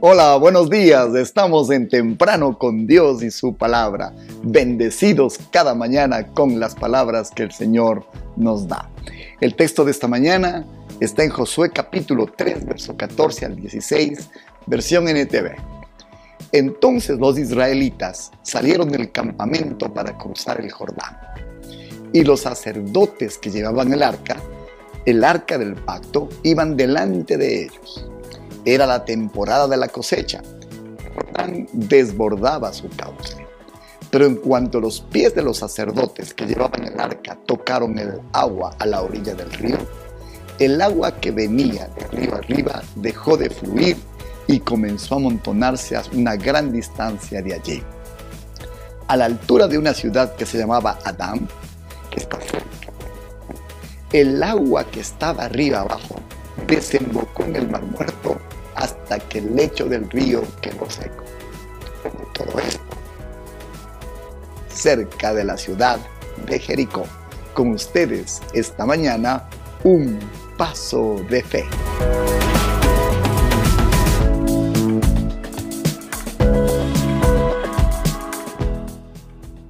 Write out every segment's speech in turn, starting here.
Hola, buenos días. Estamos en temprano con Dios y su palabra. Bendecidos cada mañana con las palabras que el Señor nos da. El texto de esta mañana está en Josué capítulo 3, verso 14 al 16, versión NTV. Entonces los israelitas salieron del campamento para cruzar el Jordán. Y los sacerdotes que llevaban el arca, el arca del pacto, iban delante de ellos era la temporada de la cosecha. Jordán desbordaba su cauce. Pero en cuanto los pies de los sacerdotes que llevaban el arca tocaron el agua a la orilla del río, el agua que venía de arriba arriba dejó de fluir y comenzó a amontonarse a una gran distancia de allí. A la altura de una ciudad que se llamaba Adán, que está cerca, el agua que estaba arriba abajo desembocó en el mar muerto hasta que el lecho del río quedó seco. Todo esto cerca de la ciudad de Jericó. Con ustedes esta mañana un paso de fe.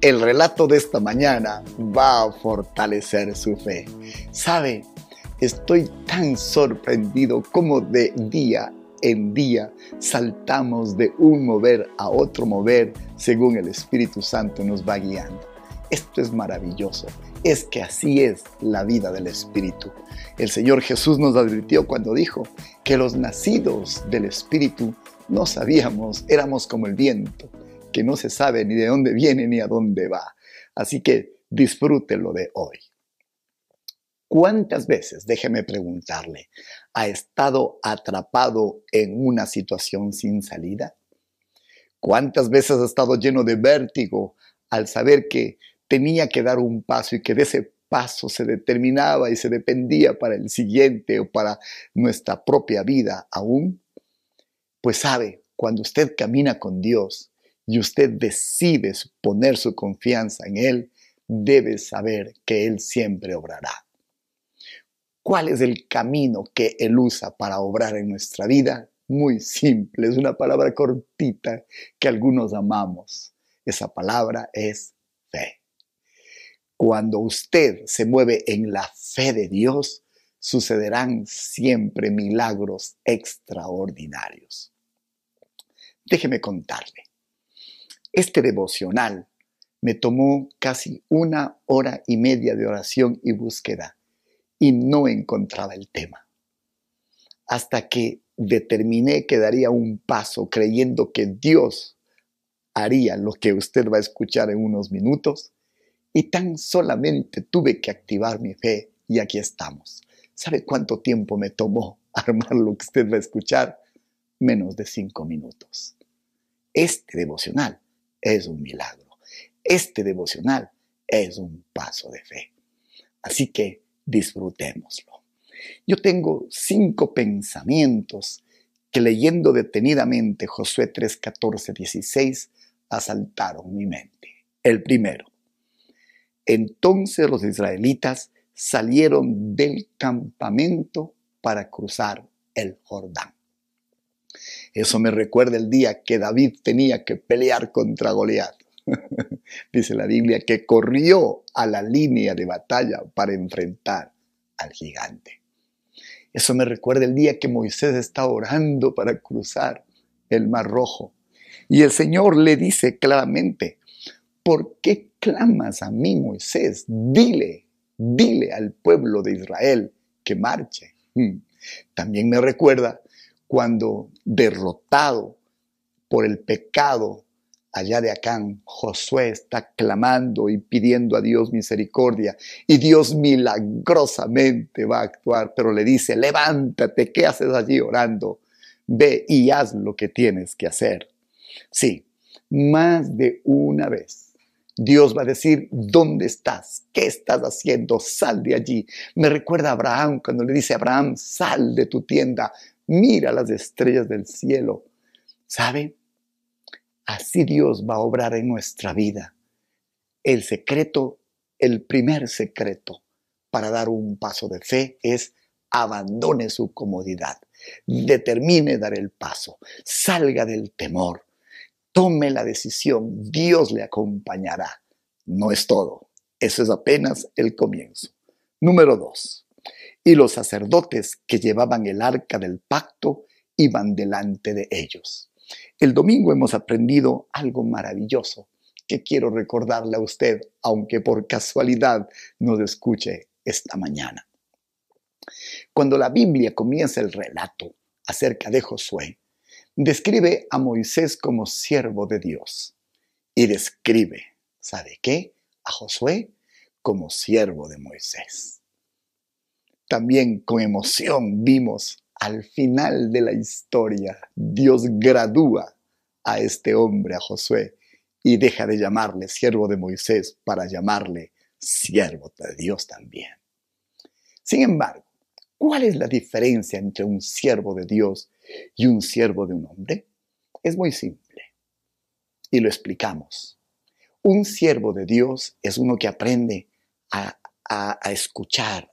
El relato de esta mañana va a fortalecer su fe. ¿Sabe? Estoy tan sorprendido como de día en día saltamos de un mover a otro mover según el Espíritu Santo nos va guiando. Esto es maravilloso. Es que así es la vida del Espíritu. El Señor Jesús nos advirtió cuando dijo que los nacidos del Espíritu no sabíamos, éramos como el viento, que no se sabe ni de dónde viene ni a dónde va. Así que disfrútelo de hoy. ¿Cuántas veces, déjeme preguntarle, ha estado atrapado en una situación sin salida? ¿Cuántas veces ha estado lleno de vértigo al saber que tenía que dar un paso y que de ese paso se determinaba y se dependía para el siguiente o para nuestra propia vida aún? Pues sabe, cuando usted camina con Dios y usted decide poner su confianza en Él, debe saber que Él siempre obrará. ¿Cuál es el camino que Él usa para obrar en nuestra vida? Muy simple, es una palabra cortita que algunos amamos. Esa palabra es fe. Cuando usted se mueve en la fe de Dios, sucederán siempre milagros extraordinarios. Déjeme contarle. Este devocional me tomó casi una hora y media de oración y búsqueda y no encontraba el tema. Hasta que determiné que daría un paso creyendo que Dios haría lo que usted va a escuchar en unos minutos y tan solamente tuve que activar mi fe y aquí estamos. ¿Sabe cuánto tiempo me tomó armar lo que usted va a escuchar? Menos de cinco minutos. Este devocional es un milagro. Este devocional es un paso de fe. Así que disfrutémoslo. Yo tengo cinco pensamientos que leyendo detenidamente Josué 3, 14, 16 asaltaron mi mente. El primero, entonces los israelitas salieron del campamento para cruzar el Jordán. Eso me recuerda el día que David tenía que pelear contra Goliat. Dice la Biblia que corrió a la línea de batalla para enfrentar al gigante. Eso me recuerda el día que Moisés está orando para cruzar el mar rojo. Y el Señor le dice claramente, ¿por qué clamas a mí, Moisés? Dile, dile al pueblo de Israel que marche. Hmm. También me recuerda cuando derrotado por el pecado allá de Acán, Josué está clamando y pidiendo a Dios misericordia y Dios milagrosamente va a actuar, pero le dice, levántate, ¿qué haces allí orando? Ve y haz lo que tienes que hacer. Sí, más de una vez. Dios va a decir, ¿dónde estás? ¿Qué estás haciendo? Sal de allí. Me recuerda a Abraham cuando le dice Abraham, sal de tu tienda, mira las estrellas del cielo. ¿Sabe? Así Dios va a obrar en nuestra vida. El secreto, el primer secreto para dar un paso de fe es abandone su comodidad. determine dar el paso, salga del temor, tome la decisión, Dios le acompañará. No es todo, eso es apenas el comienzo. Número dos, y los sacerdotes que llevaban el arca del pacto iban delante de ellos. El domingo hemos aprendido algo maravilloso que quiero recordarle a usted, aunque por casualidad nos escuche esta mañana. Cuando la Biblia comienza el relato acerca de Josué, describe a Moisés como siervo de Dios y describe, ¿sabe qué? A Josué como siervo de Moisés. También con emoción vimos al final de la historia, Dios gradúa a este hombre, a Josué, y deja de llamarle siervo de Moisés para llamarle siervo de Dios también. Sin embargo, ¿cuál es la diferencia entre un siervo de Dios y un siervo de un hombre? Es muy simple y lo explicamos. Un siervo de Dios es uno que aprende a, escuchar,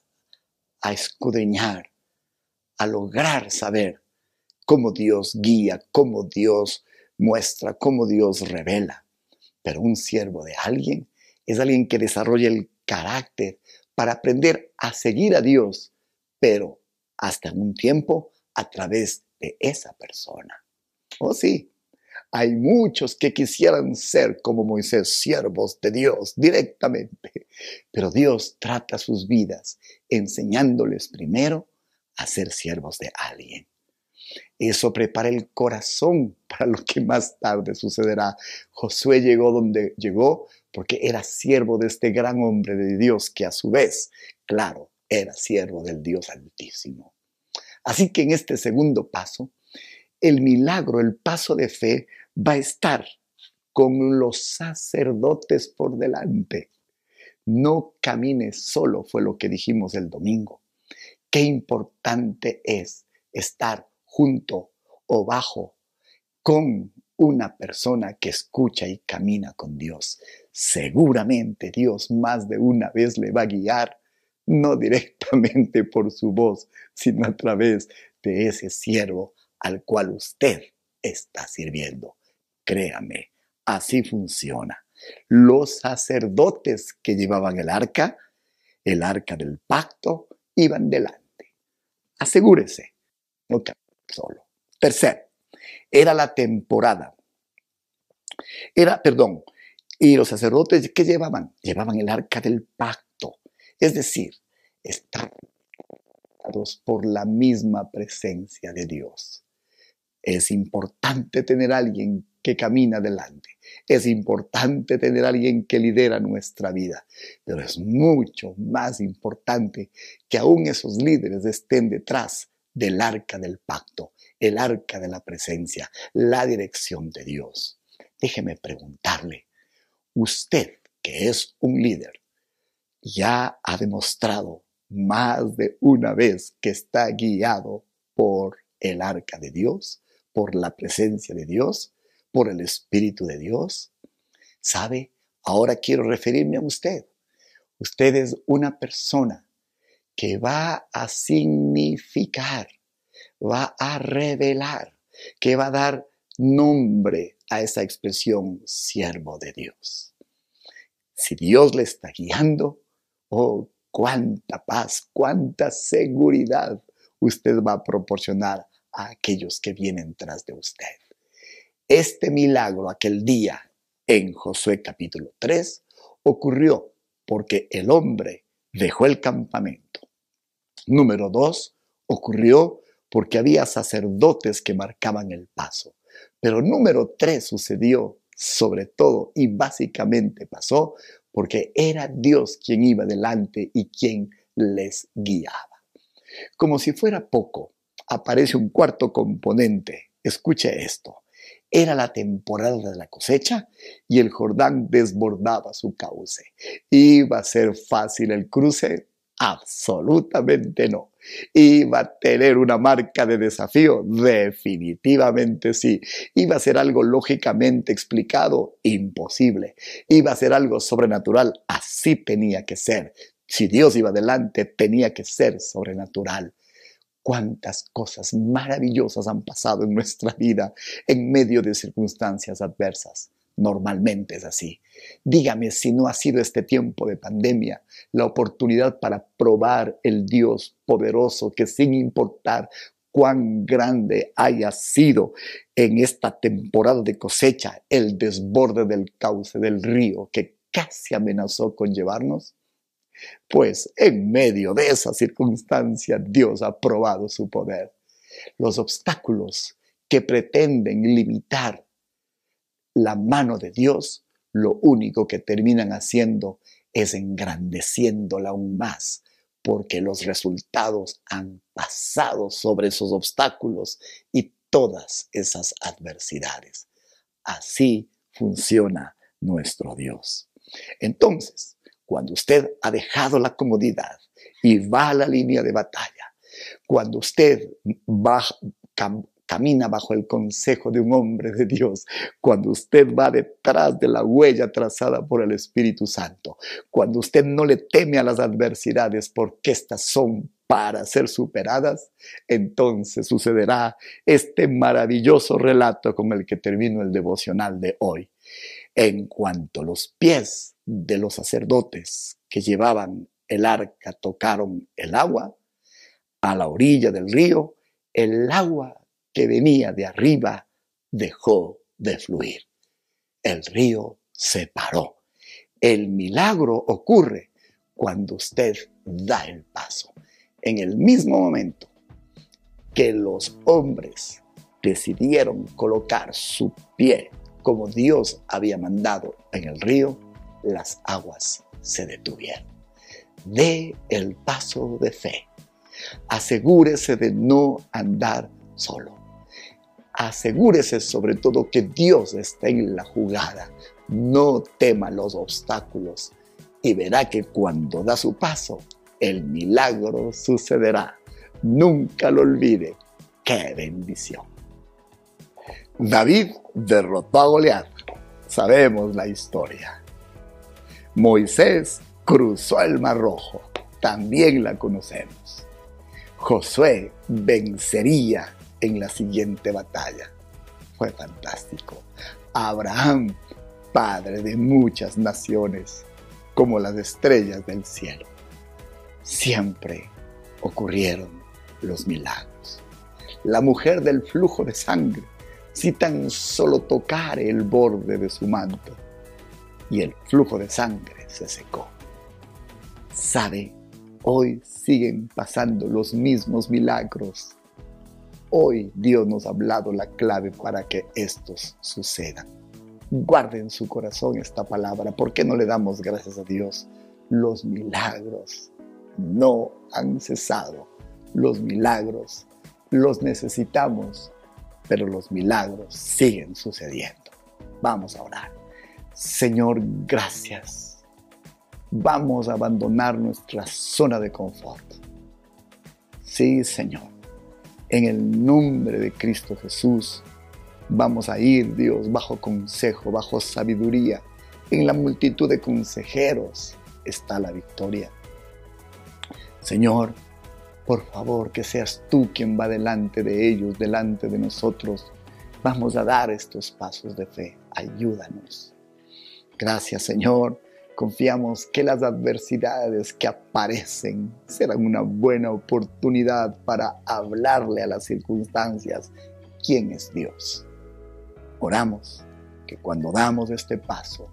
a escudriñar, a lograr saber cómo Dios guía, cómo Dios muestra, cómo Dios revela. Pero un siervo de alguien es alguien que desarrolla el carácter para aprender a seguir a Dios, pero hasta un tiempo a través de esa persona. Oh sí, hay muchos que quisieran ser como Moisés, siervos de Dios directamente, pero Dios trata sus vidas enseñándoles primero a ser siervos de alguien. Eso prepara el corazón para lo que más tarde sucederá. Josué llegó donde llegó porque era siervo de este gran hombre de Dios que a su vez, claro, era siervo del Dios Altísimo. Así que en este segundo paso, el milagro, el paso de fe, va a estar con los sacerdotes por delante. No camines solo, fue lo que dijimos el domingo. Qué importante es estar junto o bajo con una persona que escucha y camina con Dios. Seguramente Dios más de una vez le va a guiar, no directamente por su voz, sino a través de ese siervo al cual usted está sirviendo. Créame, así funciona. Los sacerdotes que llevaban el arca, el arca del pacto, iban delante. Asegúrese, no solo. Tercero, era la temporada. Era, perdón, y los sacerdotes, ¿qué llevaban? Llevaban el arca del pacto. Es decir, estaban por la misma presencia de Dios. Es importante tener alguien que camina delante. Es importante tener alguien que lidera nuestra vida. Pero es mucho más importante que aún esos líderes estén detrás del arca del pacto, el arca de la presencia, la dirección de Dios. Déjeme preguntarle, usted que es un líder, ya ha demostrado más de una vez que está guiado por el arca de Dios, por la presencia de Dios, por el Espíritu de Dios. ¿Sabe? Ahora quiero referirme a usted. Usted es una persona que va a significar, va a revelar, que va a dar nombre a esa expresión siervo de Dios. Si Dios le está guiando, oh, cuánta paz, cuánta seguridad usted va a proporcionar a aquellos que vienen tras de usted. Este milagro aquel día en Josué capítulo 3 ocurrió porque el hombre dejó el campamento. Número 2 ocurrió porque había sacerdotes que marcaban el paso. Pero número 3 sucedió sobre todo y básicamente pasó porque era Dios quien iba delante y quien les guiaba. Como si fuera poco, aparece un cuarto componente. Escuche esto. Era la temporada de la cosecha y el Jordán desbordaba su cauce. ¿Iba a ser fácil el cruce? Absolutamente no. ¿Iba a tener una marca de desafío? Definitivamente sí. ¿Iba a ser algo lógicamente explicado? Imposible. ¿Iba a ser algo sobrenatural? Así tenía que ser. Si Dios iba adelante, tenía que ser sobrenatural. Cuántas cosas maravillosas han pasado en nuestra vida en medio de circunstancias adversas. Normalmente es así. Dígame si no ha sido este tiempo de pandemia la oportunidad para probar el Dios poderoso que sin importar cuán grande haya sido en esta temporada de cosecha el desborde del cauce del río que casi amenazó con llevarnos, pues en medio de esa circunstancia Dios ha probado su poder. Los obstáculos que pretenden limitar la mano de Dios, lo único que terminan haciendo es engrandeciéndola aún más, porque los resultados han pasado sobre esos obstáculos y todas esas adversidades. Así funciona nuestro Dios. Entonces, cuando usted ha dejado la comodidad y va a la línea de batalla, cuando usted va, camina bajo el consejo de un hombre de Dios, cuando usted va detrás de la huella trazada por el Espíritu Santo, cuando usted no le teme a las adversidades porque estas son para ser superadas, entonces sucederá este maravilloso relato con el que termino el devocional de hoy. En cuanto los pies de los sacerdotes que llevaban el arca tocaron el agua, a la orilla del río, el agua que venía de arriba dejó de fluir. El río se paró. El milagro ocurre cuando usted da el paso. En el mismo momento que los hombres decidieron colocar su pie como Dios había mandado en el río, las aguas se detuvieron. Dé el paso de fe. Asegúrese de no andar solo. Asegúrese sobre todo que Dios está en la jugada. No tema los obstáculos y verá que cuando da su paso, el milagro sucederá. Nunca lo olvide. ¡Qué bendición! David derrotó a Goliat. Sabemos la historia. Moisés cruzó el Mar Rojo. También la conocemos. Josué vencería en la siguiente batalla. Fue fantástico. Abraham, padre de muchas naciones, como las estrellas del cielo. Siempre ocurrieron los milagros. La mujer del flujo de sangre si tan solo tocare el borde de su manto y el flujo de sangre se secó. Sabe, hoy siguen pasando los mismos milagros. Hoy Dios nos ha hablado la clave para que estos sucedan. Guarde en su corazón esta palabra. ¿Por qué no le damos gracias a Dios? Los milagros no han cesado. Los milagros los necesitamos pero los milagros siguen sucediendo. Vamos a orar. Señor, gracias. Vamos a abandonar nuestra zona de confort. Sí, Señor. En el nombre de Cristo Jesús, vamos a ir, Dios, bajo consejo, bajo sabiduría. En la multitud de consejeros está la victoria. Señor, por favor, que seas tú quien va delante de ellos, delante de nosotros. Vamos a dar estos pasos de fe. Ayúdanos. Gracias, Señor. Confiamos que las adversidades que aparecen serán una buena oportunidad para hablarle a las circunstancias quién es Dios. Oramos que cuando damos este paso,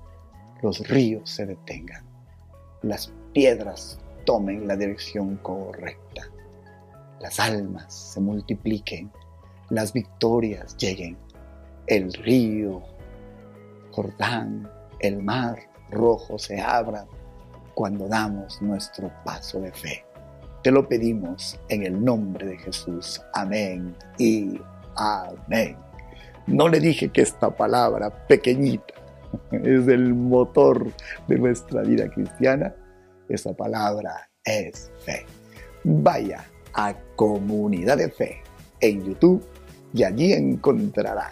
los ríos se detengan, las piedras tomen la dirección correcta las almas se multipliquen, las victorias lleguen, el río, Jordán, el mar rojo se abran cuando damos nuestro paso de fe. Te lo pedimos en el nombre de Jesús. Amén y amén. No le dije que esta palabra pequeñita es el motor de nuestra vida cristiana. Esa palabra es fe. Vaya a Comunidad de Fe en YouTube y allí encontrará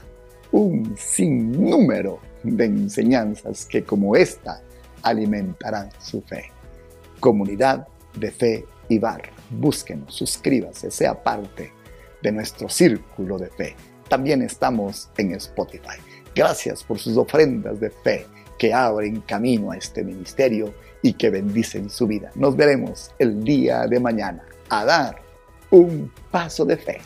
un sinnúmero de enseñanzas que como esta alimentarán su fe. Comunidad de Fe y Barra. búsquenos, suscríbase, sea parte de nuestro círculo de fe. También estamos en Spotify. Gracias por sus ofrendas de fe que abren camino a este ministerio y que bendicen su vida. Nos veremos el día de mañana a dar un paso de fe.